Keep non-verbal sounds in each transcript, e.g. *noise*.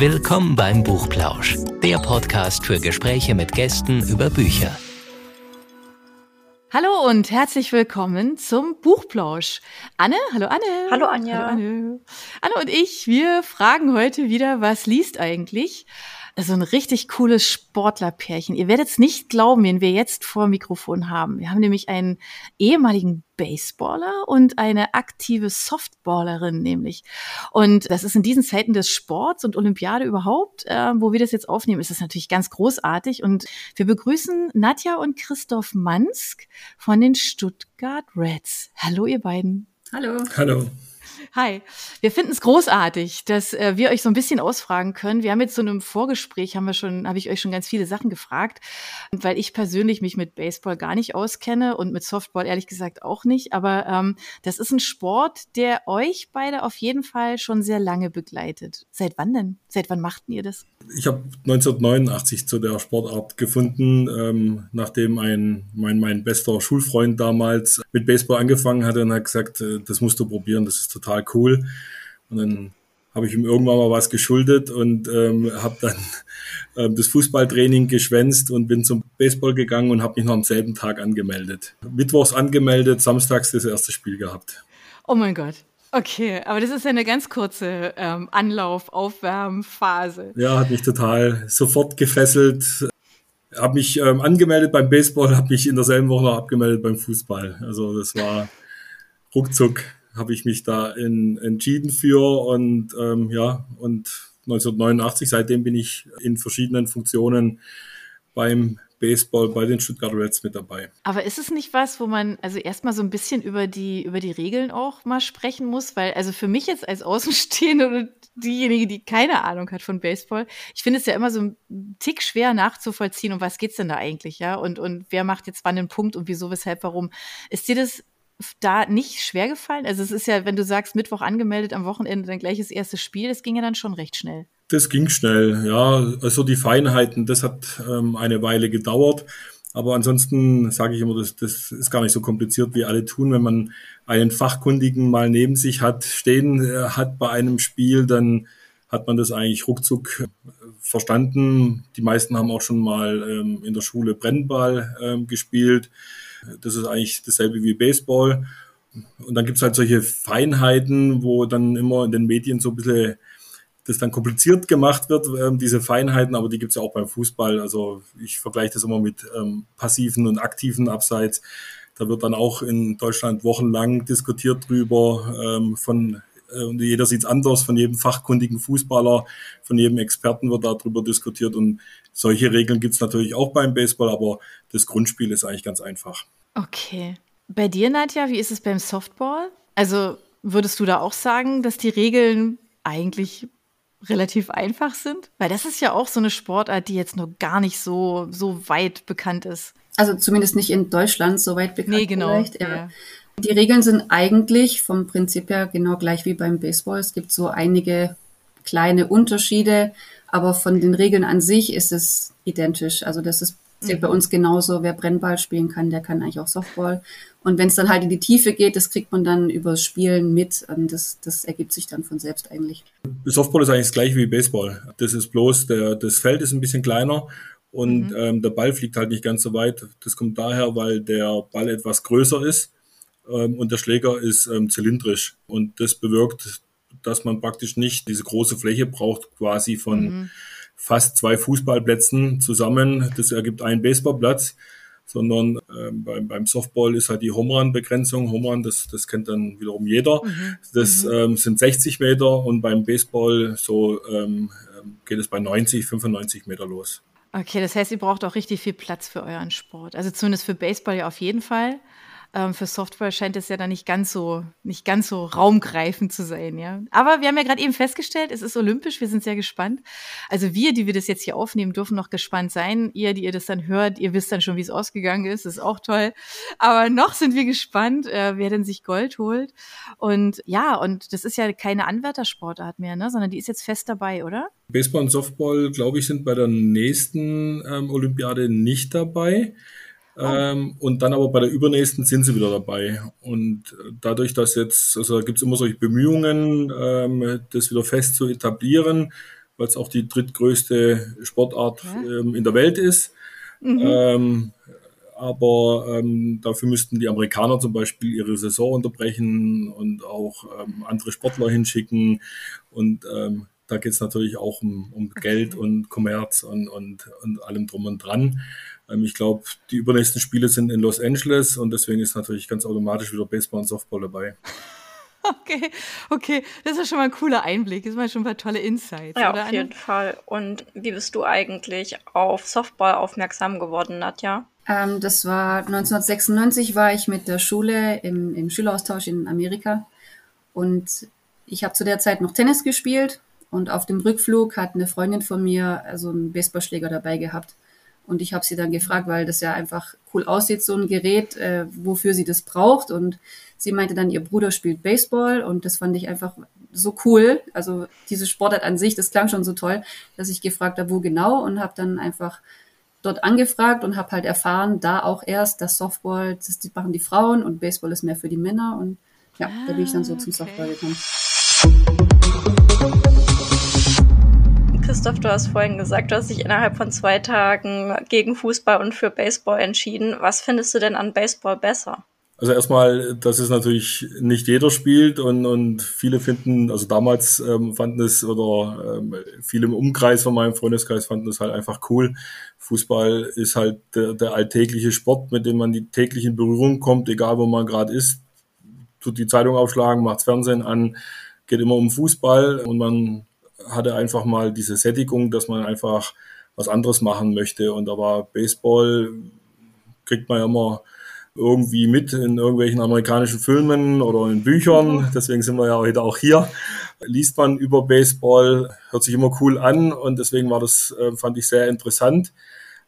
Willkommen beim Buchplausch, der Podcast für Gespräche mit Gästen über Bücher. Hallo und herzlich willkommen zum Buchplausch. Anne, hallo Anne. Hallo Anja. Hallo Anne. Anne und ich, wir fragen heute wieder, was liest eigentlich? Also ein richtig cooles Sportlerpärchen. Ihr werdet es nicht glauben, wen wir jetzt vor Mikrofon haben. Wir haben nämlich einen ehemaligen Baseballer und eine aktive Softballerin nämlich. Und das ist in diesen Zeiten des Sports und Olympiade überhaupt, äh, wo wir das jetzt aufnehmen, ist das natürlich ganz großartig. Und wir begrüßen Nadja und Christoph Mansk von den Stuttgart Reds. Hallo ihr beiden. Hallo. Hallo. Hi. Wir finden es großartig, dass äh, wir euch so ein bisschen ausfragen können. Wir haben jetzt so einem Vorgespräch, haben wir schon, habe ich euch schon ganz viele Sachen gefragt, weil ich persönlich mich mit Baseball gar nicht auskenne und mit Softball ehrlich gesagt auch nicht. Aber ähm, das ist ein Sport, der euch beide auf jeden Fall schon sehr lange begleitet. Seit wann denn? Seit wann machten ihr das? Ich habe 1989 zu der Sportart gefunden, ähm, nachdem ein mein, mein bester Schulfreund damals mit Baseball angefangen hatte und hat gesagt, äh, das musst du probieren, das ist total cool. Und dann habe ich ihm irgendwann mal was geschuldet und ähm, habe dann *laughs* ähm, das Fußballtraining geschwänzt und bin zum Baseball gegangen und habe mich noch am selben Tag angemeldet. Mittwochs angemeldet, samstags das erste Spiel gehabt. Oh mein Gott. Okay, aber das ist ja eine ganz kurze ähm, Anlauf, Aufwärmphase. Ja, hat mich total sofort gefesselt. Habe mich ähm, angemeldet beim Baseball, habe mich in derselben Woche noch abgemeldet beim Fußball. Also das war ruckzuck habe ich mich da in, entschieden für und ähm, ja, und 1989, seitdem bin ich in verschiedenen Funktionen beim Baseball bei den Stuttgart Reds mit dabei. Aber ist es nicht was, wo man also erstmal so ein bisschen über die, über die Regeln auch mal sprechen muss? Weil, also für mich jetzt als Außenstehende oder diejenige, die keine Ahnung hat von Baseball, ich finde es ja immer so ein Tick schwer nachzuvollziehen, um was geht's denn da eigentlich, ja? Und, und wer macht jetzt wann den Punkt und wieso, weshalb, warum? Ist dir das da nicht schwer gefallen? Also es ist ja, wenn du sagst, Mittwoch angemeldet, am Wochenende dann gleich das erste Spiel, das ging ja dann schon recht schnell. Das ging schnell, ja. Also die Feinheiten, das hat ähm, eine Weile gedauert. Aber ansonsten sage ich immer, das, das ist gar nicht so kompliziert, wie alle tun. Wenn man einen Fachkundigen mal neben sich hat, stehen äh, hat bei einem Spiel, dann hat man das eigentlich ruckzuck äh, verstanden. Die meisten haben auch schon mal ähm, in der Schule Brennball ähm, gespielt. Das ist eigentlich dasselbe wie Baseball. Und dann gibt's halt solche Feinheiten, wo dann immer in den Medien so ein bisschen das dann kompliziert gemacht wird, ähm, diese Feinheiten, aber die gibt's ja auch beim Fußball. Also ich vergleiche das immer mit ähm, passiven und aktiven Abseits. Da wird dann auch in Deutschland wochenlang diskutiert drüber, ähm, von und jeder sieht's anders, von jedem fachkundigen Fußballer, von jedem Experten wird darüber diskutiert und solche Regeln gibt's natürlich auch beim Baseball, aber das Grundspiel ist eigentlich ganz einfach. Okay. Bei dir, Nadja, wie ist es beim Softball? Also würdest du da auch sagen, dass die Regeln eigentlich relativ einfach sind? Weil das ist ja auch so eine Sportart, die jetzt nur gar nicht so, so weit bekannt ist. Also zumindest nicht in Deutschland so weit bekannt. Nee, genau. Vielleicht, ja. Ja. Die Regeln sind eigentlich vom Prinzip her genau gleich wie beim Baseball. Es gibt so einige kleine Unterschiede, aber von den Regeln an sich ist es identisch. Also das ist zählt bei mhm. uns genauso. Wer Brennball spielen kann, der kann eigentlich auch Softball. Und wenn es dann halt in die Tiefe geht, das kriegt man dann übers Spielen mit. Und das, das ergibt sich dann von selbst eigentlich. Softball ist eigentlich das gleiche wie Baseball. Das ist bloß, der, das Feld ist ein bisschen kleiner und mhm. ähm, der Ball fliegt halt nicht ganz so weit. Das kommt daher, weil der Ball etwas größer ist ähm, und der Schläger ist ähm, zylindrisch. Und das bewirkt, dass man praktisch nicht diese große Fläche braucht, quasi von mhm. fast zwei Fußballplätzen zusammen. Das ergibt einen Baseballplatz. Sondern ähm, beim, beim Softball ist halt die Home Run Begrenzung. Home Run, das, das kennt dann wiederum jeder. Mhm. Das mhm. ähm, sind 60 Meter und beim Baseball so ähm, ähm geht es bei 90, 95 Meter los. Okay, das heißt, ihr braucht auch richtig viel Platz für euren Sport. Also zumindest für Baseball ja auf jeden Fall. Ähm, für Software scheint es ja dann nicht ganz so, nicht ganz so raumgreifend zu sein, ja. Aber wir haben ja gerade eben festgestellt, es ist olympisch, wir sind sehr gespannt. Also wir, die wir das jetzt hier aufnehmen, dürfen noch gespannt sein. Ihr, die ihr das dann hört, ihr wisst dann schon, wie es ausgegangen ist, ist auch toll. Aber noch sind wir gespannt, äh, wer denn sich Gold holt. Und ja, und das ist ja keine Anwärtersportart mehr, ne, sondern die ist jetzt fest dabei, oder? Baseball und Softball, glaube ich, sind bei der nächsten ähm, Olympiade nicht dabei. Ähm, und dann aber bei der übernächsten sind sie wieder dabei. Und dadurch, dass jetzt, also da gibt es immer solche Bemühungen, ähm, das wieder fest zu etablieren, weil es auch die drittgrößte Sportart ja. ähm, in der Welt ist. Mhm. Ähm, aber ähm, dafür müssten die Amerikaner zum Beispiel ihre Saison unterbrechen und auch ähm, andere Sportler hinschicken. Und da geht es natürlich auch um, um Geld und Kommerz und, und, und allem drum und dran. Ähm, ich glaube, die übernächsten Spiele sind in Los Angeles und deswegen ist natürlich ganz automatisch wieder Baseball und Softball dabei. *laughs* Okay, okay, das ist schon mal ein cooler Einblick. Das waren schon ein paar tolle Insights. Ja, oder, auf jeden Fall. Und wie bist du eigentlich auf Softball aufmerksam geworden, Nadja? Ähm, das war 1996 war ich mit der Schule im, im Schüleraustausch in Amerika und ich habe zu der Zeit noch Tennis gespielt und auf dem Rückflug hat eine Freundin von mir also einen Baseballschläger dabei gehabt. Und ich habe sie dann gefragt, weil das ja einfach cool aussieht, so ein Gerät, äh, wofür sie das braucht. Und sie meinte dann, ihr Bruder spielt Baseball und das fand ich einfach so cool. Also diese Sportart an sich, das klang schon so toll, dass ich gefragt habe, wo genau und habe dann einfach dort angefragt und habe halt erfahren, da auch erst, dass Softball, das machen die Frauen und Baseball ist mehr für die Männer. Und ja, ah, da bin ich dann so zum Softball gekommen. Christoph, du hast vorhin gesagt, du hast dich innerhalb von zwei Tagen gegen Fußball und für Baseball entschieden. Was findest du denn an Baseball besser? Also erstmal, dass es natürlich nicht jeder spielt und, und viele finden, also damals ähm, fanden es oder ähm, viele im Umkreis von meinem Freundeskreis fanden es halt einfach cool. Fußball ist halt der, der alltägliche Sport, mit dem man die täglich in Berührung kommt, egal wo man gerade ist. Tut die Zeitung aufschlagen, macht Fernsehen an, geht immer um Fußball und man hatte einfach mal diese Sättigung, dass man einfach was anderes machen möchte. Und da war Baseball, kriegt man ja immer irgendwie mit in irgendwelchen amerikanischen Filmen oder in Büchern. Mhm. Deswegen sind wir ja heute auch hier. Liest man über Baseball, hört sich immer cool an und deswegen war das, äh, fand ich sehr interessant.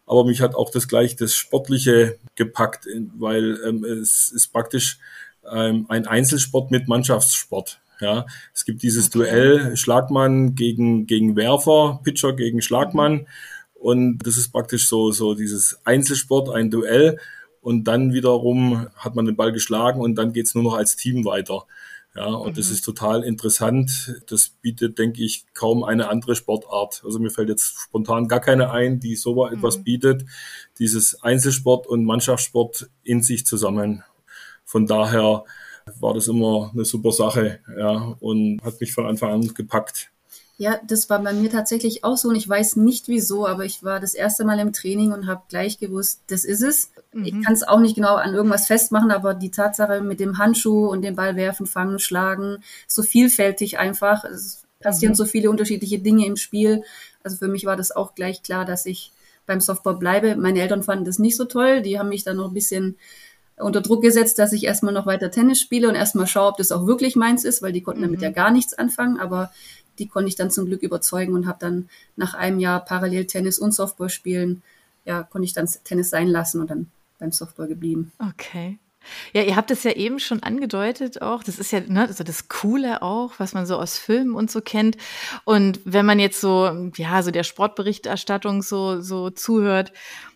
Aber mich hat auch das gleich das Sportliche gepackt, weil ähm, es ist praktisch ähm, ein Einzelsport mit Mannschaftssport. Ja, es gibt dieses okay. Duell Schlagmann gegen, gegen Werfer, Pitcher gegen Schlagmann. Und das ist praktisch so, so dieses Einzelsport, ein Duell. Und dann wiederum hat man den Ball geschlagen und dann geht's nur noch als Team weiter. Ja, und mhm. das ist total interessant. Das bietet, denke ich, kaum eine andere Sportart. Also mir fällt jetzt spontan gar keine ein, die so mhm. etwas bietet. Dieses Einzelsport und Mannschaftssport in sich zusammen. Von daher war das immer eine super Sache, ja, und hat mich von Anfang an gepackt. Ja, das war bei mir tatsächlich auch so und ich weiß nicht wieso, aber ich war das erste Mal im Training und habe gleich gewusst, das ist es. Mhm. Ich kann es auch nicht genau an irgendwas festmachen, aber die Tatsache mit dem Handschuh und dem Ball werfen, fangen, schlagen, so vielfältig einfach. Es passieren mhm. so viele unterschiedliche Dinge im Spiel. Also für mich war das auch gleich klar, dass ich beim Softball bleibe. Meine Eltern fanden das nicht so toll. Die haben mich dann noch ein bisschen unter Druck gesetzt, dass ich erstmal noch weiter Tennis spiele und erstmal schaue, ob das auch wirklich meins ist, weil die konnten mhm. damit ja gar nichts anfangen. Aber die konnte ich dann zum Glück überzeugen und habe dann nach einem Jahr parallel Tennis und Softball spielen, ja, konnte ich dann Tennis sein lassen und dann beim Softball geblieben. Okay. Ja, ihr habt es ja eben schon angedeutet auch. Das ist ja ne, also das Coole auch, was man so aus Filmen und so kennt. Und wenn man jetzt so, ja, so der Sportberichterstattung so, so zuhört,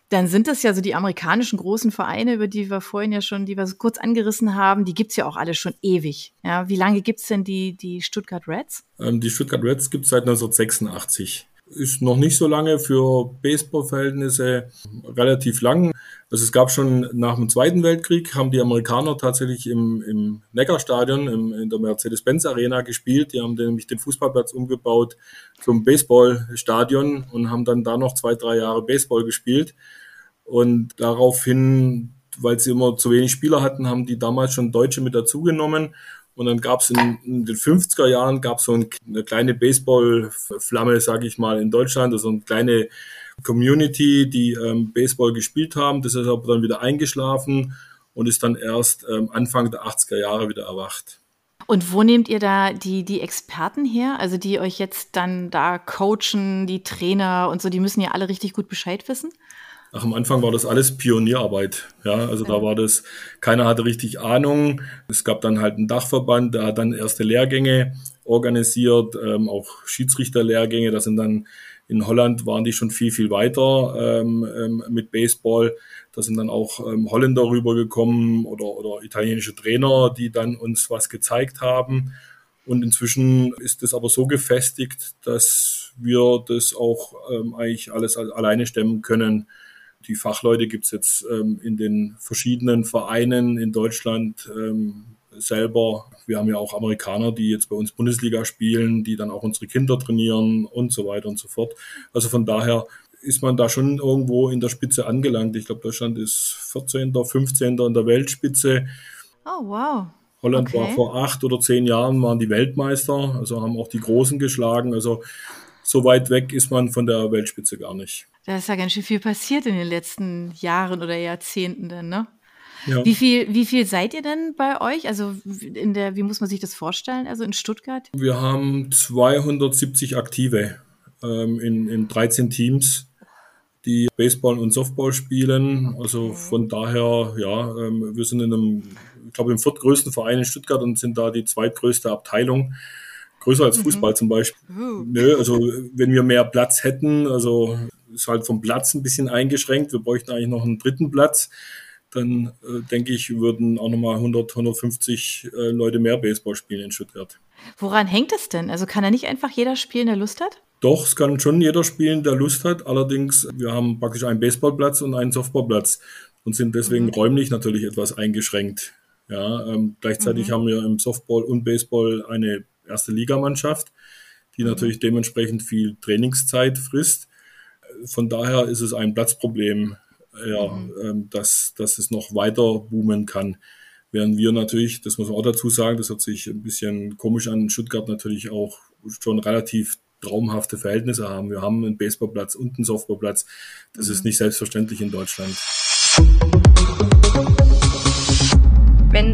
dann sind das ja so die amerikanischen großen Vereine, über die wir vorhin ja schon, die wir so kurz angerissen haben, die gibt's ja auch alle schon ewig. Ja, wie lange gibt's denn die, die Stuttgart Reds? Ähm, die Stuttgart Reds gibt's seit 1986. Ist noch nicht so lange für Baseball-Verhältnisse, relativ lang. Also es gab schon nach dem Zweiten Weltkrieg, haben die Amerikaner tatsächlich im, im Neckarstadion, im, in der Mercedes-Benz Arena gespielt. Die haben nämlich den Fußballplatz umgebaut zum Baseballstadion und haben dann da noch zwei, drei Jahre Baseball gespielt. Und daraufhin, weil sie immer zu wenig Spieler hatten, haben die damals schon Deutsche mit dazugenommen. Und dann gab es in, in, den 50er Jahren gab so ein, eine kleine Baseballflamme, sage ich mal, in Deutschland, also eine kleine Community, die ähm, Baseball gespielt haben. Das ist aber dann wieder eingeschlafen und ist dann erst ähm, Anfang der 80er Jahre wieder erwacht. Und wo nehmt ihr da die, die Experten her? Also die euch jetzt dann da coachen, die Trainer und so, die müssen ja alle richtig gut Bescheid wissen? Ach, am Anfang war das alles Pionierarbeit. Ja, also da war das, keiner hatte richtig Ahnung. Es gab dann halt einen Dachverband, der hat dann erste Lehrgänge organisiert, ähm, auch Schiedsrichterlehrgänge. Da sind dann in Holland waren die schon viel, viel weiter ähm, ähm, mit Baseball. Da sind dann auch ähm, Holländer rübergekommen oder, oder italienische Trainer, die dann uns was gezeigt haben. Und inzwischen ist es aber so gefestigt, dass wir das auch ähm, eigentlich alles alleine stemmen können. Die Fachleute gibt's jetzt ähm, in den verschiedenen Vereinen in Deutschland ähm, selber. Wir haben ja auch Amerikaner, die jetzt bei uns Bundesliga spielen, die dann auch unsere Kinder trainieren und so weiter und so fort. Also von daher ist man da schon irgendwo in der Spitze angelangt. Ich glaube, Deutschland ist 14., 15. in der Weltspitze. Oh, wow. Holland Okay. war vor acht oder zehn Jahren waren die Weltmeister, also haben auch die Großen geschlagen. Also so weit weg ist man von der Weltspitze gar nicht. Da ist ja ganz schön viel passiert in den letzten Jahren oder Jahrzehnten dann, ne? Ja. Wie viel, wie viel seid ihr denn bei euch? Also in der, wie muss man sich das vorstellen? Also in Stuttgart? Wir haben 270 Aktive ähm, in, in 13 Teams, die Baseball und Softball spielen. Also von daher, ja, ähm, wir sind in einem, ich glaube, im viertgrößten Verein in Stuttgart und sind da die zweitgrößte Abteilung. Größer als Fußball zum Beispiel. Nö, also wenn wir mehr Platz hätten, also ist halt vom Platz ein bisschen eingeschränkt. Wir bräuchten eigentlich noch einen dritten Platz. Dann äh, denke ich, würden auch nochmal 100, 150 äh, Leute mehr Baseball spielen in Stuttgart. Woran hängt es denn? Also kann da nicht einfach jeder spielen, der Lust hat? Doch, es kann schon jeder spielen, der Lust hat. Allerdings, wir haben praktisch einen Baseballplatz und einen Softballplatz und sind deswegen räumlich natürlich etwas eingeschränkt. Ja, ähm, gleichzeitig haben wir im Softball und Baseball eine erste Ligamannschaft, die natürlich dementsprechend viel Trainingszeit frisst. Von daher ist es ein Platzproblem, ja, ähm, dass, dass es noch weiter boomen kann. Während wir natürlich, das muss man auch dazu sagen, das hört sich ein bisschen komisch an, in Stuttgart natürlich auch schon relativ traumhafte Verhältnisse haben. Wir haben einen Baseballplatz und einen Softballplatz. Das ist nicht selbstverständlich in Deutschland.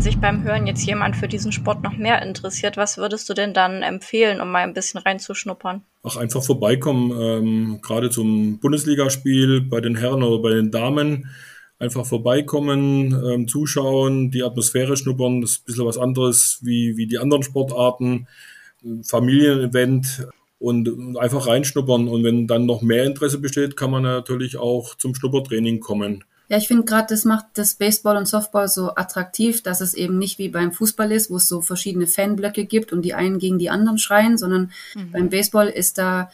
Sich beim Hören jetzt jemand für diesen Sport noch mehr interessiert, was würdest du denn dann empfehlen, um mal ein bisschen reinzuschnuppern? Auch einfach vorbeikommen, ähm, gerade zum Bundesligaspiel bei den Herren oder bei den Damen. Einfach vorbeikommen, ähm, zuschauen, die Atmosphäre schnuppern. Das ist ein bisschen was anderes wie, wie die anderen Sportarten. Familienevent und einfach reinschnuppern. Und wenn dann noch mehr Interesse besteht, kann man natürlich auch zum Schnuppertraining kommen. Ja, ich finde gerade, das macht das Baseball und Softball so attraktiv, dass es eben nicht wie beim Fußball ist, wo es so verschiedene Fanblöcke gibt und die einen gegen die anderen schreien, sondern beim Baseball ist da,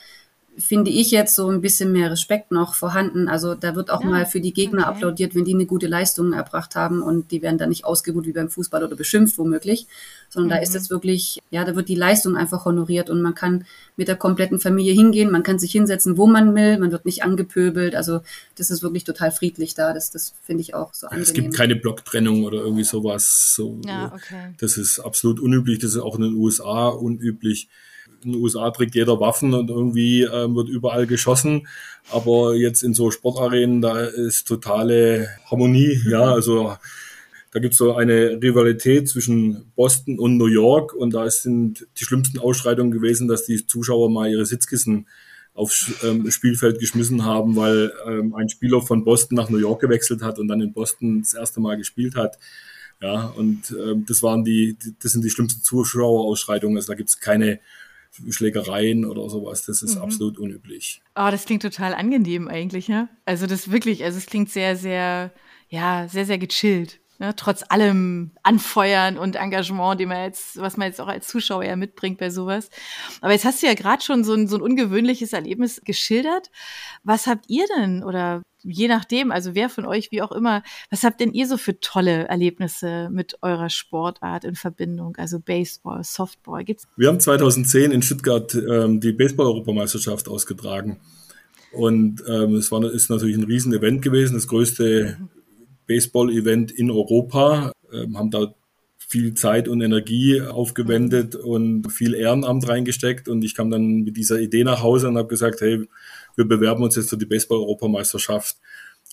finde ich jetzt so ein bisschen mehr Respekt noch vorhanden. Also da wird auch Ja, mal für die Gegner okay. applaudiert, wenn die eine gute Leistung erbracht haben und die werden dann nicht ausgebuht wie beim Fußball oder beschimpft womöglich, sondern da ist es wirklich, ja, da wird die Leistung einfach honoriert und man kann mit der kompletten Familie hingehen, man kann sich hinsetzen, wo man will, man wird nicht angepöbelt. Also das ist wirklich total friedlich da. Das, das finde ich auch so angenehm. Es gibt keine Blocktrennung oder irgendwie sowas. So, Ja, okay. Das ist absolut unüblich. Das ist auch in den USA unüblich. In den USA trägt jeder Waffen und irgendwie ähm, wird überall geschossen. Aber jetzt in so Sportarenen, da ist totale Harmonie. Ja, also da gibt's so eine Rivalität zwischen Boston und New York und da sind die schlimmsten Ausschreitungen gewesen, dass die Zuschauer mal ihre Sitzkissen aufs ähm, Spielfeld geschmissen haben, weil ähm, ein Spieler von Boston nach New York gewechselt hat und dann in Boston das erste Mal gespielt hat. Ja, und ähm, das waren die, die, das sind die schlimmsten Zuschauerausschreitungen. Also da gibt's keine Schlägereien oder sowas. Das ist absolut unüblich. Oh, das klingt total angenehm eigentlich, ja? Also das wirklich, also es klingt sehr, sehr, ja, sehr, sehr gechillt. Ne? Trotz allem Anfeuern und Engagement, den man jetzt, was man jetzt auch als Zuschauer ja mitbringt bei sowas. Aber jetzt hast du ja gerade schon so ein, so ein ungewöhnliches Erlebnis geschildert. Was habt ihr denn oder je nachdem, also wer von euch, wie auch immer, was habt denn ihr so für tolle Erlebnisse mit eurer Sportart in Verbindung? Also Baseball, Softball, gibt's? Wir haben 2010 in Stuttgart ähm, die Baseball-Europameisterschaft ausgetragen. Und ähm, es war, ist natürlich ein Riesen-Event gewesen, das größte Baseball-Event in Europa. Ähm, haben da viel Zeit und Energie aufgewendet und viel Ehrenamt reingesteckt. Und ich kam dann mit dieser Idee nach Hause und habe gesagt, hey, wir bewerben uns jetzt für die Baseball-Europameisterschaft.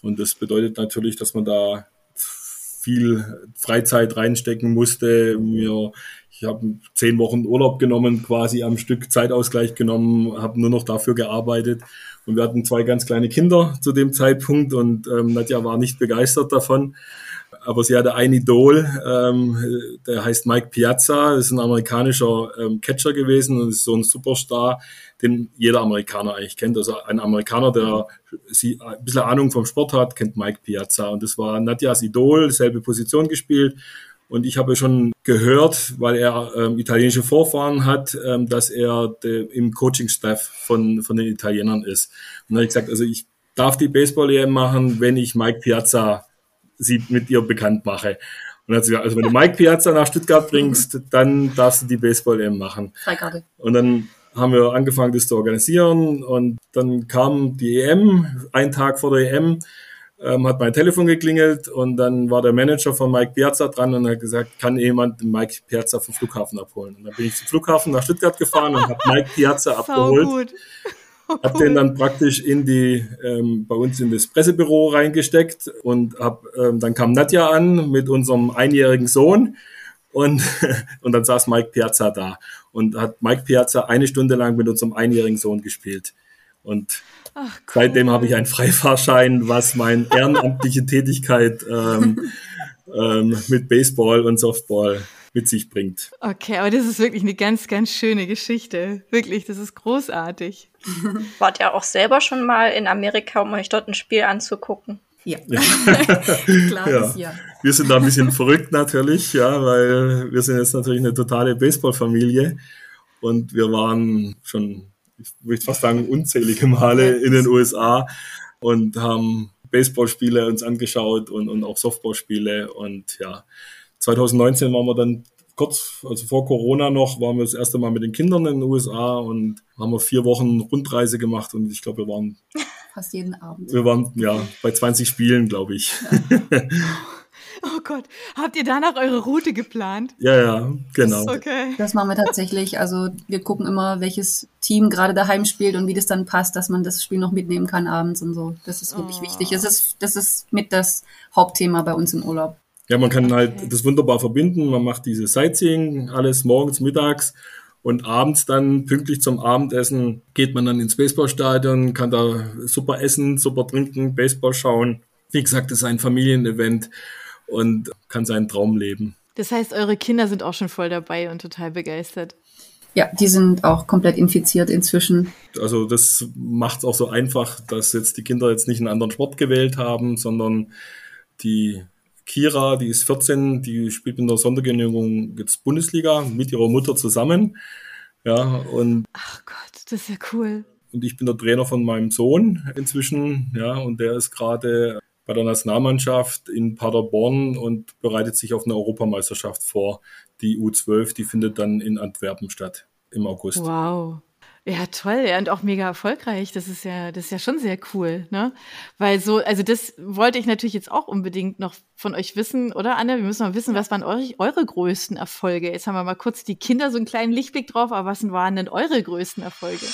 Und das bedeutet natürlich, dass man da viel Freizeit reinstecken musste. Mir, ich habe zehn Wochen Urlaub genommen, quasi am Stück Zeitausgleich genommen, habe nur noch dafür gearbeitet. Und wir hatten zwei ganz kleine Kinder zu dem Zeitpunkt und ähm, Nadja war nicht begeistert davon. Aber sie hatte ein Idol, ähm, der heißt Mike Piazza, ist ein amerikanischer ähm, Catcher gewesen und ist so ein Superstar, den jeder Amerikaner eigentlich kennt. Also ein Amerikaner, der sie ein bisschen Ahnung vom Sport hat, kennt Mike Piazza. Und das war Nadjas Idol, selbe Position gespielt. Und ich habe schon gehört, weil er ähm, italienische Vorfahren hat, ähm, dass er de, im Coaching-Staff von, von den Italienern ist. Und dann habe ich gesagt, also ich darf die Baseball-EM machen, wenn ich Mike Piazza sie mit ihr bekannt mache. Und dann hat sie gesagt, also wenn du Mike Piazza nach Stuttgart bringst, dann darfst du die Baseball-EM machen. Freikarte. Und dann haben wir angefangen, das zu organisieren. Und dann kam die EM, ein Tag vor der EM ähm, hat mein Telefon geklingelt und dann war der Manager von Mike Piazza dran und hat gesagt, kann jemand Mike Piazza vom Flughafen abholen? Und dann bin ich zum Flughafen nach Stuttgart gefahren und habe Mike Piazza *laughs* abgeholt. Gut. Oh, hab den dann praktisch in die ähm, bei uns in das Pressebüro reingesteckt und hab, ähm, dann kam Nadja an mit unserem einjährigen Sohn und *laughs* und dann saß Mike Piazza da und hat Mike Piazza eine Stunde lang mit unserem einjährigen Sohn gespielt und Ach, cool. Seitdem habe ich einen Freifahrschein, was meine ehrenamtliche Tätigkeit ähm, *laughs* ähm, mit Baseball und Softball mit sich bringt. Okay, aber das ist wirklich eine ganz, ganz schöne Geschichte. Wirklich, das ist großartig. *laughs* Wart ihr auch selber schon mal in Amerika, um euch dort ein Spiel anzugucken? Ja. ja. *laughs* Klar ja. ja. Wir sind da ein bisschen verrückt natürlich, ja, weil wir sind jetzt natürlich eine totale Baseballfamilie und wir waren schon ich möchte fast sagen, unzählige Male in den USA und haben Baseballspiele uns angeschaut und, und auch Softballspiele. Und ja, 2019 waren wir dann kurz, also vor Corona noch, waren wir das erste Mal mit den Kindern in den USA und haben wir vier Wochen Rundreise gemacht und ich glaube, wir waren *laughs* fast jeden Abend. Wir waren ja bei 20 Spielen, glaube ich. Ja. *laughs* Oh Gott, habt ihr danach eure Route geplant? Ja, ja, genau. Okay. Das machen wir tatsächlich. Also wir gucken immer, welches Team gerade daheim spielt und wie das dann passt, dass man das Spiel noch mitnehmen kann abends und so. Das ist wirklich oh. wichtig. Das ist, das ist mit das Hauptthema bei uns im Urlaub. Ja, man kann halt okay. halt das wunderbar verbinden. Man macht diese Sightseeing, alles morgens, mittags und abends dann pünktlich zum Abendessen geht man dann ins Baseballstadion, kann da super essen, super trinken, Baseball schauen. Wie gesagt, das ist ein Familienevent und kann seinen Traum leben. Das heißt, eure Kinder sind auch schon voll dabei und total begeistert. Ja, die sind auch komplett infiziert inzwischen. Also das macht es auch so einfach, dass jetzt die Kinder jetzt nicht einen anderen Sport gewählt haben, sondern die Kira, die ist 14, die spielt in der Sondergenehmigung jetzt Bundesliga mit ihrer Mutter zusammen. Ja, und Ach Gott, das ist ja cool. Und ich bin der Trainer von meinem Sohn inzwischen, ja, und der ist gerade bei der Nationalmannschaft in Paderborn und bereitet sich auf eine Europameisterschaft vor. Die U12, die findet dann in Antwerpen statt im August. Wow. Ja, toll, ja, und auch mega erfolgreich. Das ist ja, das ist ja schon sehr cool, ne? Weil so, also das wollte ich natürlich jetzt auch unbedingt noch von euch wissen, oder Anne? Wir müssen mal wissen, was waren eure, eure größten Erfolge? Jetzt haben wir mal kurz die Kinder so einen kleinen Lichtblick drauf, aber was waren denn eure größten Erfolge?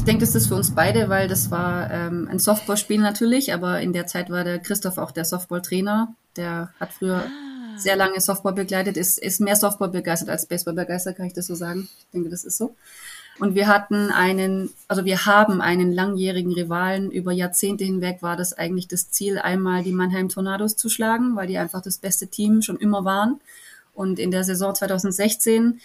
ich denke, das ist für uns beide, weil das war ähm, ein Softballspiel natürlich, aber in der Zeit war der Christoph auch der Softballtrainer. Der hat früher ah. Sehr lange Softball begleitet, ist, ist mehr Softball begeistert als Baseball begeistert, kann ich das so sagen. Ich denke, das ist so. Und wir hatten einen, also wir haben einen langjährigen Rivalen. Über Jahrzehnte hinweg war das eigentlich das Ziel, einmal die Mannheim Tornados zu schlagen, weil die einfach das beste Team schon immer waren. Und in der Saison 2016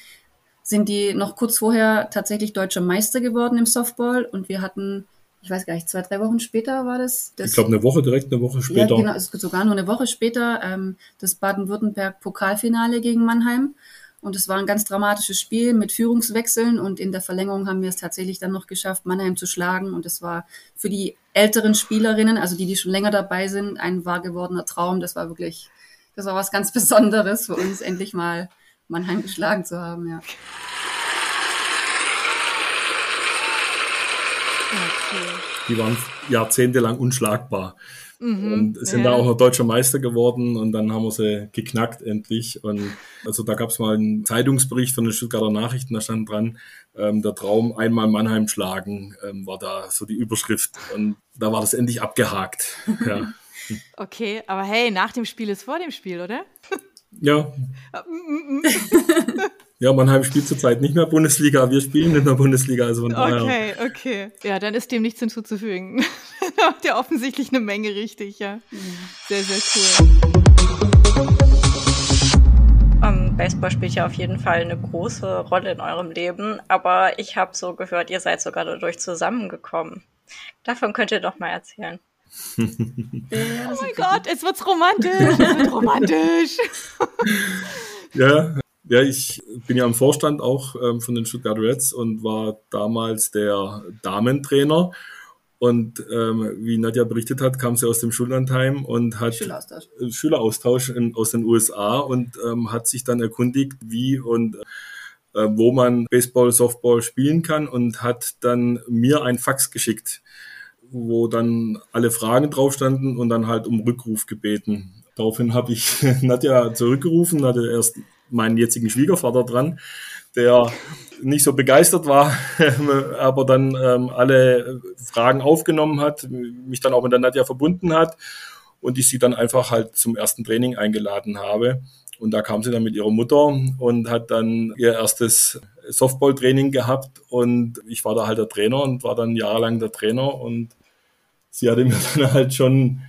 sind die noch kurz vorher tatsächlich deutscher Meister geworden im Softball und wir hatten, ich weiß gar nicht, zwei, drei Wochen später war das. das ich glaube eine Woche, direkt eine Woche später. Ja, genau, es sogar nur eine Woche später ähm, das Baden-Württemberg-Pokalfinale gegen Mannheim. Und es war ein ganz dramatisches Spiel mit Führungswechseln und in der Verlängerung haben wir es tatsächlich dann noch geschafft, Mannheim zu schlagen. Und es war für die älteren Spielerinnen, also die, die schon länger dabei sind, ein wahr gewordener Traum. Das war wirklich, das war was ganz *laughs* Besonderes für uns, endlich mal Mannheim geschlagen zu haben, ja. Okay. Die waren jahrzehntelang unschlagbar. Mhm, und sind ja. da auch noch deutscher Meister geworden und dann haben wir sie geknackt endlich. Und also da gab es mal einen Zeitungsbericht von den Stuttgarter Nachrichten, da stand dran, ähm, der Traum einmal Mannheim schlagen, ähm, war da so die Überschrift. Und da war das endlich abgehakt. *laughs* Ja. Okay, aber hey, nach dem Spiel ist vor dem Spiel, oder? Ja. *laughs* *laughs* ja, Mannheim spielt zurzeit nicht mehr Bundesliga, wir spielen in der Bundesliga, also von daher. Okay, okay. Ja, dann ist dem nichts hinzuzufügen. da macht ja offensichtlich eine Menge richtig, ja. Sehr, sehr cool. Um, ähm, Baseball spielt ja auf jeden Fall eine große Rolle in eurem Leben, aber ich habe so gehört, ihr seid sogar dadurch zusammengekommen. Davon könnt ihr doch mal erzählen. oh mein Gott, es wird romantisch, es wird romantisch. *laughs* ja, ja, ich bin ja im Vorstand auch ähm, von den Stuttgart Reds und war damals der Damentrainer. Und ähm, wie Nadja berichtet hat, kam sie aus dem Schullandheim und hat Schüleraustausch, Schüleraustausch in, aus den USA und ähm, hat sich dann erkundigt, wie und äh, wo man Baseball, Softball spielen kann und hat dann mir ein Fax geschickt, wo dann alle Fragen drauf standen und dann halt um Rückruf gebeten. Daraufhin habe ich *laughs* Nadja zurückgerufen, hatte erst meinen jetzigen Schwiegervater dran, der nicht so begeistert war, *laughs* aber dann ähm, alle Fragen aufgenommen hat, mich dann auch mit der Nadja verbunden hat und ich sie dann einfach halt zum ersten Training eingeladen habe. Und da kam sie dann mit ihrer Mutter und hat dann ihr erstes Softball-Training gehabt und ich war da halt der Trainer und war dann jahrelang der Trainer und sie hatte mir *laughs* dann halt schon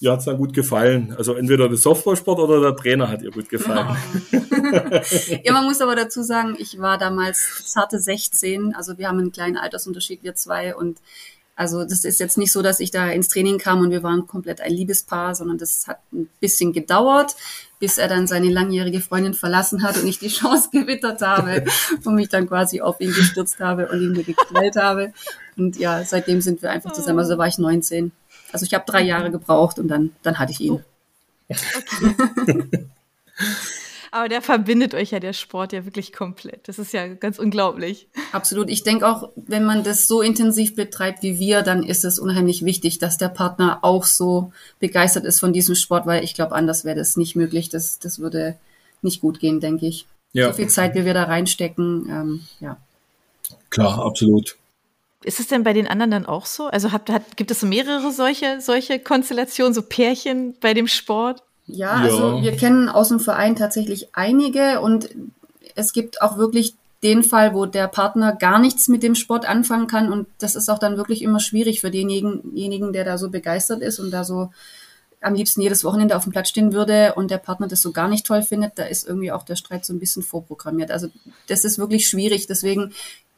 ihr hat es dann gut gefallen. Also entweder der Softballsport oder der Trainer hat ihr gut gefallen. *laughs* ja, man muss aber dazu sagen, ich war damals zarte 16, also wir haben einen kleinen Altersunterschied, wir zwei und also das ist jetzt nicht so, dass ich da ins Training kam und wir waren komplett ein Liebespaar, sondern das hat ein bisschen gedauert, bis er dann seine langjährige Freundin verlassen hat und ich die *laughs* Chance gewittert habe und mich dann quasi auf ihn gestürzt habe und ihn mir geknallt habe. Und ja, seitdem sind wir einfach zusammen. Also war ich 19. Also ich habe drei Jahre gebraucht und dann, dann hatte ich ihn. Okay. *laughs* Aber der verbindet euch ja der Sport ja wirklich komplett. Das ist ja ganz unglaublich. Absolut. Ich denke auch, wenn man das so intensiv betreibt wie wir, dann ist es unheimlich wichtig, dass der Partner auch so begeistert ist von diesem Sport, weil ich glaube, anders wäre das nicht möglich. Das, das würde nicht gut gehen, denke ich. Ja. So viel Zeit, wie wir da reinstecken, ähm, ja. Klar, absolut. Ist es denn bei den anderen dann auch so? Also hat, hat, gibt es mehrere solche, solche Konstellationen, so Pärchen bei dem Sport? Ja, also ja. wir kennen aus dem Verein tatsächlich einige und es gibt auch wirklich den Fall, wo der Partner gar nichts mit dem Sport anfangen kann und das ist auch dann wirklich immer schwierig für denjenigen, der da so begeistert ist und da so am liebsten jedes Wochenende auf dem Platz stehen würde und der Partner das so gar nicht toll findet, da ist irgendwie auch der Streit so ein bisschen vorprogrammiert. Also das ist wirklich schwierig. Deswegen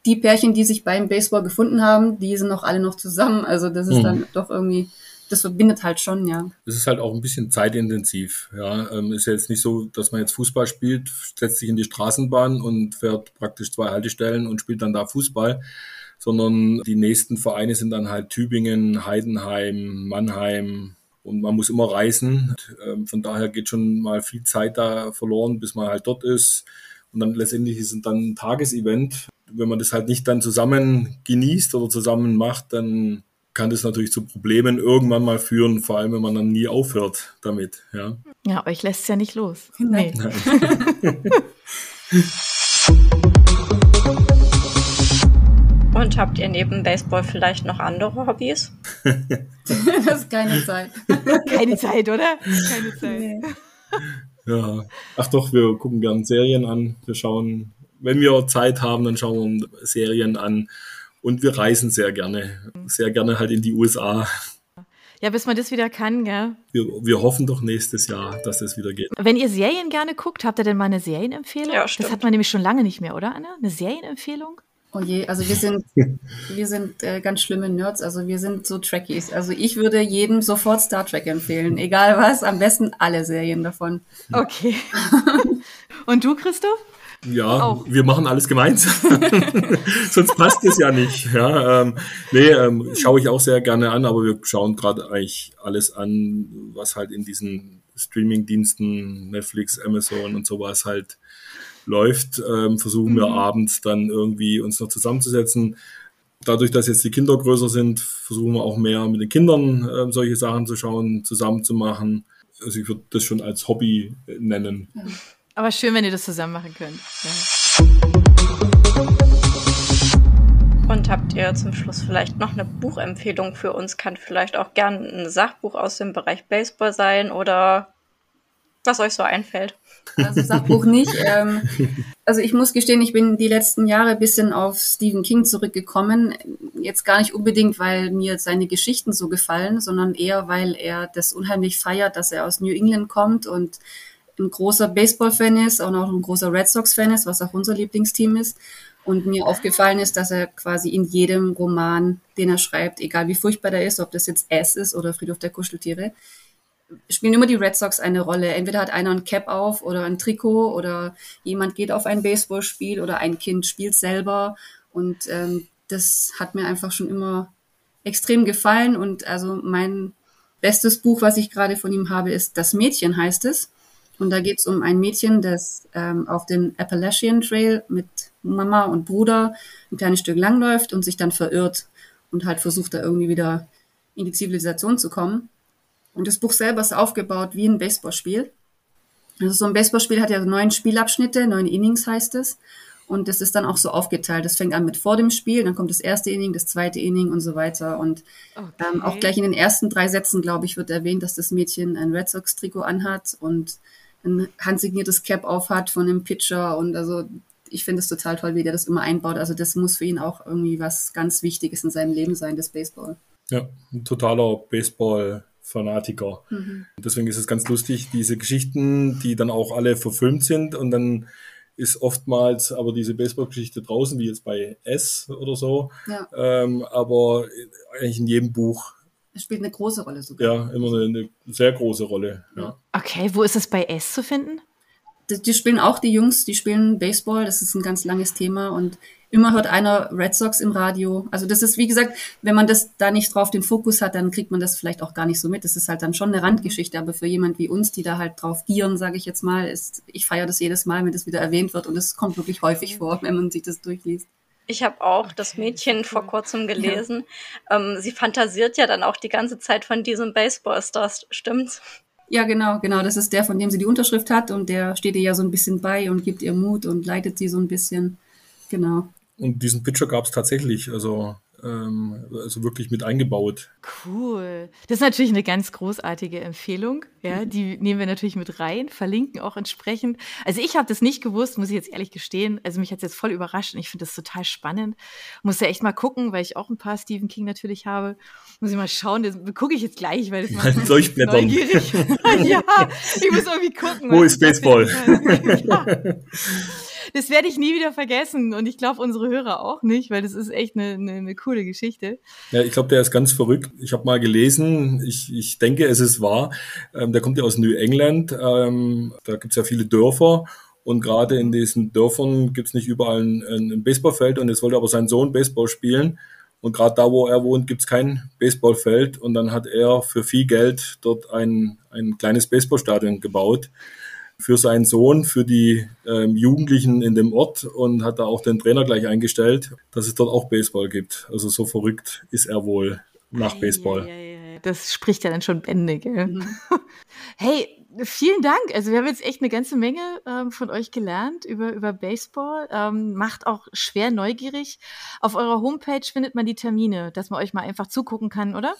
die Pärchen, die sich beim Baseball gefunden haben, die sind noch alle noch zusammen. Also das ist mhm. dann doch irgendwie, das verbindet halt schon, ja. Es ist halt auch ein bisschen zeitintensiv. Ja, ähm, ist ja jetzt nicht so, dass man jetzt Fußball spielt, setzt sich in die Straßenbahn und fährt praktisch zwei Haltestellen und spielt dann da Fußball, sondern die nächsten Vereine sind dann halt Tübingen, Heidenheim, Mannheim, und man muss immer reisen. Ähm, von daher geht schon mal viel Zeit da verloren, bis man halt dort ist. Und dann letztendlich ist es dann ein Tagesevent wenn man das halt nicht dann zusammen genießt oder zusammen macht, dann kann das natürlich zu Problemen irgendwann mal führen, vor allem wenn man dann nie aufhört damit. Ja, ja euch lässt es ja nicht los. Nee. *laughs* Und habt ihr neben Baseball vielleicht noch andere Hobbys? *laughs* das ist keine Zeit. Keine Zeit, oder? Keine Zeit. Nee. Ja. Ach doch, wir gucken gern Serien an. Wir schauen wenn wir Zeit haben, dann schauen wir uns Serien an. Und wir reisen sehr gerne. Sehr gerne halt in die USA. Ja, bis man das wieder kann, gell? Wir, wir hoffen doch nächstes Jahr, dass es wieder geht. Wenn ihr Serien gerne guckt, habt ihr denn mal eine Serienempfehlung? Ja, stimmt. Das hat man nämlich schon lange nicht mehr, oder, Anna? Eine Serienempfehlung? Oh je, also wir sind, *laughs* wir sind äh, ganz schlimme Nerds, also wir sind so Trekkies. Also ich würde jedem sofort Star Trek empfehlen, egal was, am besten alle Serien davon. Okay. *laughs* Und du, Christoph? Ja, auch. wir machen alles gemeinsam. *laughs* Sonst passt es ja nicht. Ja, ähm, nee, ähm, schaue ich auch sehr gerne an, aber wir schauen gerade eigentlich alles an, was halt in diesen Streaming-Diensten, Netflix, Amazon und sowas halt läuft. Ähm, versuchen wir mhm. abends dann irgendwie uns noch zusammenzusetzen. Dadurch, dass jetzt die Kinder größer sind, versuchen wir auch mehr mit den Kindern äh, solche Sachen zu schauen, zusammen zu machen. Also ich würde das schon als Hobby nennen. Ja. Aber schön, wenn ihr das zusammen machen könnt. Ja. Und habt ihr zum Schluss vielleicht noch eine Buchempfehlung für uns? Kann vielleicht auch gern ein Sachbuch aus dem Bereich Baseball sein oder was euch so einfällt. Also Sachbuch nicht. Ähm, also ich muss gestehen, ich bin die letzten Jahre ein bisschen auf Stephen King zurückgekommen. Jetzt gar nicht unbedingt, weil mir seine Geschichten so gefallen, sondern eher, weil er das unheimlich feiert, dass er aus New England kommt und ein großer Baseball-Fan ist und auch ein großer Red Sox-Fan ist, was auch unser Lieblingsteam ist. Und mir aufgefallen ist, dass er quasi in jedem Roman, den er schreibt, egal wie furchtbar der ist, ob das jetzt S ist oder Friedhof der Kuscheltiere, spielen immer die Red Sox eine Rolle. Entweder hat einer ein Cap auf oder ein Trikot oder jemand geht auf ein Baseballspiel oder ein Kind spielt selber. Und ähm, das hat mir einfach schon immer extrem gefallen. Und also mein bestes Buch, was ich gerade von ihm habe, ist Das Mädchen heißt es. Und da geht es um ein Mädchen, das ähm, auf den Appalachian Trail mit Mama und Bruder ein kleines Stück langläuft und sich dann verirrt und halt versucht, da irgendwie wieder in die Zivilisation zu kommen. Und das Buch selber ist aufgebaut wie ein Baseballspiel. Also so ein Baseballspiel hat ja neun Spielabschnitte, neun Innings heißt es. Und das ist dann auch so aufgeteilt. Das fängt an mit vor dem Spiel, dann kommt das erste Inning, das zweite Inning und so weiter. Und okay. ähm, auch gleich in den ersten drei Sätzen, glaube ich, wird erwähnt, dass das Mädchen ein Red Sox-Trikot anhat und ein handsigniertes Cap aufhat von einem Pitcher und also ich finde es total toll, wie der das immer einbaut. Also das muss für ihn auch irgendwie was ganz Wichtiges in seinem Leben sein, das Baseball. Ja, ein totaler Baseball-Fanatiker. Mhm. Deswegen ist es ganz lustig, diese Geschichten, die dann auch alle verfilmt sind und dann ist oftmals aber diese Baseball-Geschichte draußen, wie jetzt bei S oder so. Ja. Ähm, aber eigentlich in jedem Buch es spielt eine große Rolle sogar. Ja, immer eine, eine sehr große Rolle. Ja. Okay, wo ist es bei S zu finden? Die, die, spielen auch die Jungs, die spielen Baseball, das ist ein ganz langes Thema und immer hört einer Red Sox im Radio. Also das ist, wie gesagt, wenn man das da nicht drauf den Fokus hat, dann kriegt man das vielleicht auch gar nicht so mit. Das ist halt dann schon eine Randgeschichte, aber für jemand wie uns, die da halt drauf gieren, sage ich jetzt mal, ist, ich feiere das jedes Mal, wenn das wieder erwähnt wird und es kommt wirklich häufig vor, wenn man sich das durchliest. Ich habe auch okay, das Mädchen vor kurzem gelesen. Ja. Ähm, sie fantasiert ja dann auch die ganze Zeit von diesem Baseballstar, stimmt's? Ja, genau, genau. Das ist der, von dem sie die Unterschrift hat und der steht ihr ja so ein bisschen bei und gibt ihr Mut und leitet sie so ein bisschen. Genau. Und diesen Pitcher gab es tatsächlich. Also ähm, also wirklich mit eingebaut. Cool. Das ist natürlich eine ganz großartige Empfehlung. Ja, die nehmen wir natürlich mit rein, verlinken auch entsprechend. Also ich habe das nicht gewusst, muss ich jetzt ehrlich gestehen. Also mich hat es jetzt voll überrascht und ich finde das total spannend. Muss ja echt mal gucken, weil ich auch ein paar Stephen King natürlich habe. Muss ich mal schauen, das gucke ich jetzt gleich, weil das *laughs* macht mich Leuchtblättern. neugierig. *laughs* ja, ich muss irgendwie gucken. Wo ist Baseball? ja. *laughs* Das werde ich nie wieder vergessen und ich glaube unsere Hörer auch nicht, weil das ist echt eine, eine, eine coole Geschichte. Ja, ich glaube, der ist ganz verrückt. Ich habe mal gelesen, ich, ich denke, es ist wahr. Ähm, der kommt ja aus New England. Ähm, da gibt es ja viele Dörfer. Und gerade in diesen Dörfern gibt es nicht überall ein, ein Baseballfeld. Und jetzt wollte aber sein Sohn Baseball spielen. Und gerade da, wo er wohnt, gibt es kein Baseballfeld. Und dann hat er für viel Geld dort ein, ein kleines Baseballstadion gebaut für seinen Sohn, für die ähm, Jugendlichen in dem Ort und hat da auch den Trainer gleich eingestellt, dass es dort auch Baseball gibt. Also so verrückt ist er wohl nach Baseball. Das spricht ja dann schon Bände, gell? Mhm. *laughs* Hey, vielen Dank. Also wir haben jetzt echt eine ganze Menge ähm, von euch gelernt über, über Baseball. Ähm, macht auch schwer neugierig. Auf eurer Homepage findet man die Termine, dass man euch mal einfach zugucken kann, oder?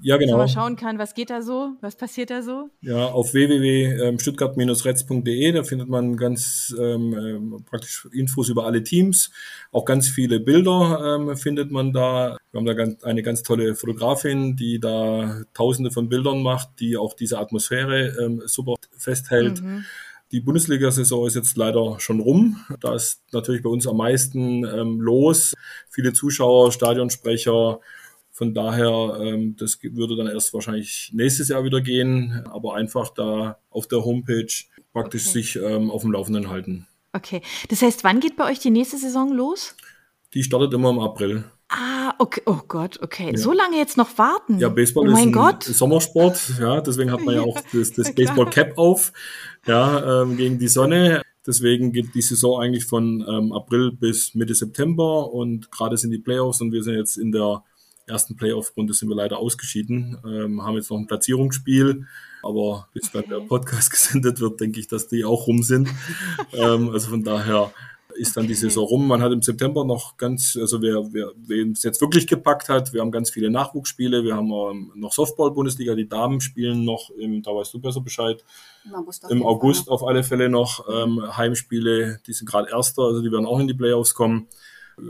Ja, genau. Dass man schauen kann, was geht da so, was passiert da so. Ja, auf www.stuttgart-retz.de, da findet man ganz ähm, ähm, praktisch Infos über alle Teams. Auch ganz viele Bilder ähm, findet man da. Wir haben da ganz, eine ganz tolle Fotografin, die da tausende von Bildern macht, die auch diese Atmosphäre ähm, super festhält. Mhm. Die Bundesliga-Saison ist jetzt leider schon rum. Da ist natürlich bei uns am meisten ähm, los. Viele Zuschauer, Stadionsprecher, von daher, ähm, das würde dann erst wahrscheinlich nächstes Jahr wieder gehen, aber einfach da auf der Homepage praktisch okay. sich ähm, auf dem Laufenden halten. Okay, das heißt, wann geht bei euch die nächste Saison los? Die startet immer im April. Ah, okay. Oh Gott, okay. Ja. So lange jetzt noch warten. Ja, Baseball oh ist ein Gott. Sommersport, ja, deswegen hat man ja, *laughs* auch das, das Baseball Cap auf, ja, ähm, gegen die Sonne. Deswegen geht die Saison eigentlich von ähm, April bis Mitte September und gerade sind die Playoffs und wir sind jetzt in der ersten Playoff-Runde sind wir leider ausgeschieden, ähm, haben jetzt noch ein Platzierungsspiel, aber bis dann der Podcast *laughs* gesendet wird, denke ich, dass die auch rum sind. ähm, also von daher ist dann die Saison rum. Man hat im September noch ganz, also wer, wer wen es jetzt wirklich gepackt hat, wir haben ganz viele Nachwuchsspiele, wir haben ähm, noch Softball-Bundesliga, die Damen spielen noch, im, da weißt du besser Bescheid, im August, auf, Im August auf alle Fälle noch ähm, Heimspiele, die sind gerade Erster, also die werden auch in die Playoffs kommen.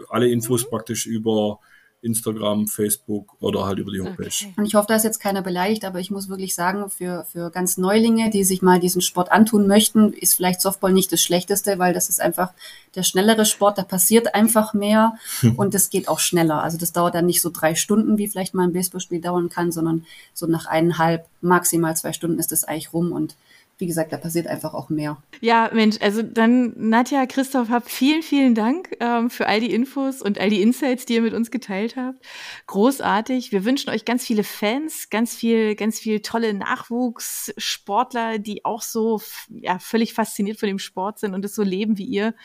Alle Infos mhm. praktisch über Instagram, Facebook oder halt über die Homepage. Okay. Und ich hoffe, da ist jetzt keiner beleidigt, aber ich muss wirklich sagen, für, für ganz Neulinge, die sich mal diesen Sport antun möchten, ist vielleicht Softball nicht das Schlechteste, weil das ist einfach der schnellere Sport, da passiert einfach mehr *laughs* und es geht auch schneller. Also das dauert dann nicht so drei Stunden, wie vielleicht mal ein Baseballspiel dauern kann, sondern so nach eineinhalb, maximal zwei Stunden ist das eigentlich rum und wie gesagt, da passiert einfach auch mehr. Ja, Mensch, also dann Nadja, Christoph, habt vielen, vielen Dank ähm, für all die Infos und all die Insights, die ihr mit uns geteilt habt. Großartig. Wir wünschen euch ganz viele Fans, ganz viel, ganz viel tolle Nachwuchssportler, die auch so ja, völlig fasziniert von dem Sport sind und es so leben wie ihr.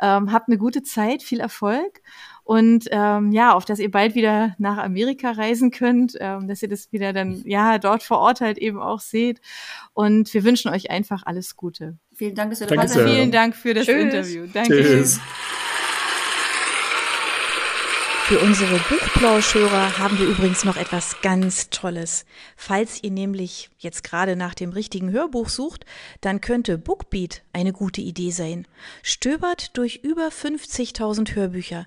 Ähm, habt eine gute Zeit, viel Erfolg und ähm, ja, auf dass ihr bald wieder nach Amerika reisen könnt, ähm, dass ihr das wieder dann ja dort vor Ort halt eben auch seht. Und wir wünschen euch einfach alles Gute. Vielen Dank, dass ihr dabei seid. Vielen Dank für das Tschüss. Interview. Danke. Tschüss. Für unsere Buchplauschhörer haben wir übrigens noch etwas ganz Tolles. Falls ihr nämlich jetzt gerade nach dem richtigen Hörbuch sucht, dann könnte Bookbeat eine gute Idee sein. Stöbert durch über 50.000 Hörbücher